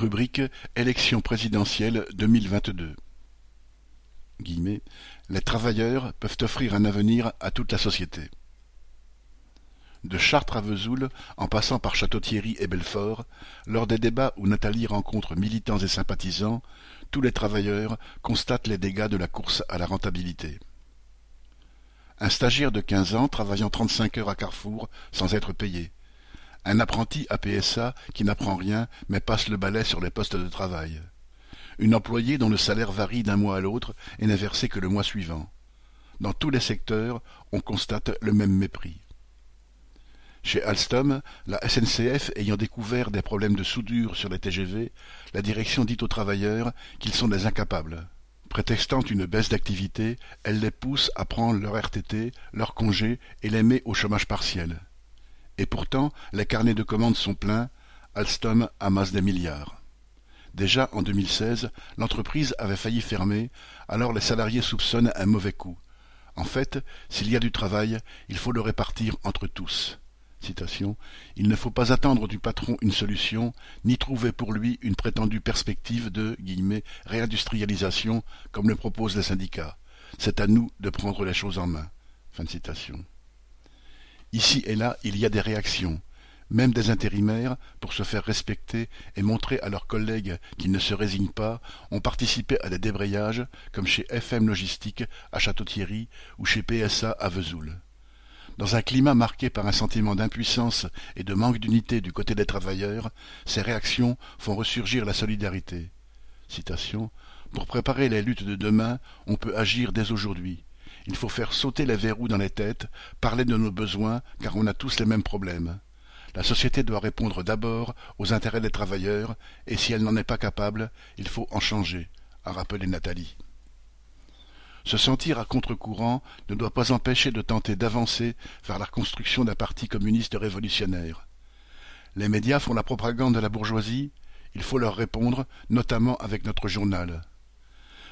Rubrique Élection présidentielle deux mille. Les travailleurs peuvent offrir un avenir à toute la société. De Chartres à Vesoul, en passant par Château-Thierry et Belfort, lors des débats où Nathalie rencontre militants et sympathisants, tous les travailleurs constatent les dégâts de la course à la rentabilité. Un stagiaire de quinze ans travaillant trente-cinq heures à Carrefour sans être payé. Un apprenti à PSA qui n'apprend rien mais passe le balai sur les postes de travail. Une employée dont le salaire varie d'un mois à l'autre et n'est versé que le mois suivant. Dans tous les secteurs, on constate le même mépris. Chez Alstom, la SNCF ayant découvert des problèmes de soudure sur les TGV, la direction dit aux travailleurs qu'ils sont des incapables. Prétextant une baisse d'activité, elle les pousse à prendre leur RTT, leur congé et les met au chômage partiel. Et pourtant, les carnets de commandes sont pleins, Alstom amasse des milliards. Déjà en 2016, l'entreprise avait failli fermer, alors les salariés soupçonnent un mauvais coup. En fait, s'il y a du travail, il faut le répartir entre tous. Il ne faut pas attendre du patron une solution, ni trouver pour lui une prétendue perspective de réindustrialisation, comme le proposent les syndicats. C'est à nous de prendre les choses en main. Fin de citation. Ici et là, il y a des réactions, même des intérimaires, pour se faire respecter et montrer à leurs collègues qu'ils ne se résignent pas, ont participé à des débrayages, comme chez FM Logistique à Château-Thierry ou chez PSA à Vesoul. Dans un climat marqué par un sentiment d'impuissance et de manque d'unité du côté des travailleurs, ces réactions font ressurgir la solidarité. Pour préparer les luttes de demain, on peut agir dès aujourd'hui. Il faut faire sauter les verrous dans les têtes, parler de nos besoins, car on a tous les mêmes problèmes. La société doit répondre d'abord aux intérêts des travailleurs, et si elle n'en est pas capable, il faut en changer, a rappelé Nathalie. Se sentir à contre-courant ne doit pas empêcher de tenter d'avancer vers la construction d'un parti communiste révolutionnaire. Les médias font la propagande de la bourgeoisie, il faut leur répondre, notamment avec notre journal.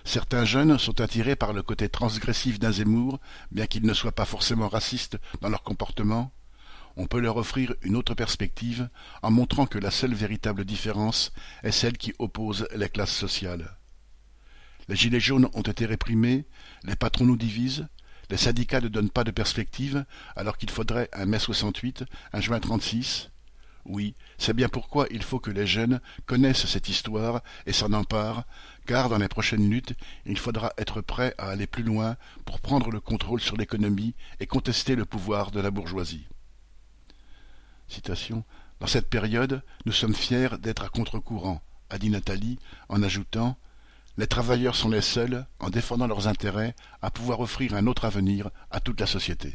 Certains jeunes sont attirés par le côté transgressif d'un Zemmour, bien qu'il ne soit pas forcément raciste dans leur comportement. On peut leur offrir une autre perspective en montrant que la seule véritable différence est celle qui oppose les classes sociales. Les gilets jaunes ont été réprimés, les patrons nous divisent, les syndicats ne donnent pas de perspective, alors qu'il faudrait un mai 68, un juin 36. Oui, c'est bien pourquoi il faut que les jeunes connaissent cette histoire et s'en emparent, car dans les prochaines luttes, il faudra être prêt à aller plus loin pour prendre le contrôle sur l'économie et contester le pouvoir de la bourgeoisie. Dans cette période, nous sommes fiers d'être à contre-courant, a dit Nathalie, en ajoutant les travailleurs sont les seuls, en défendant leurs intérêts, à pouvoir offrir un autre avenir à toute la société.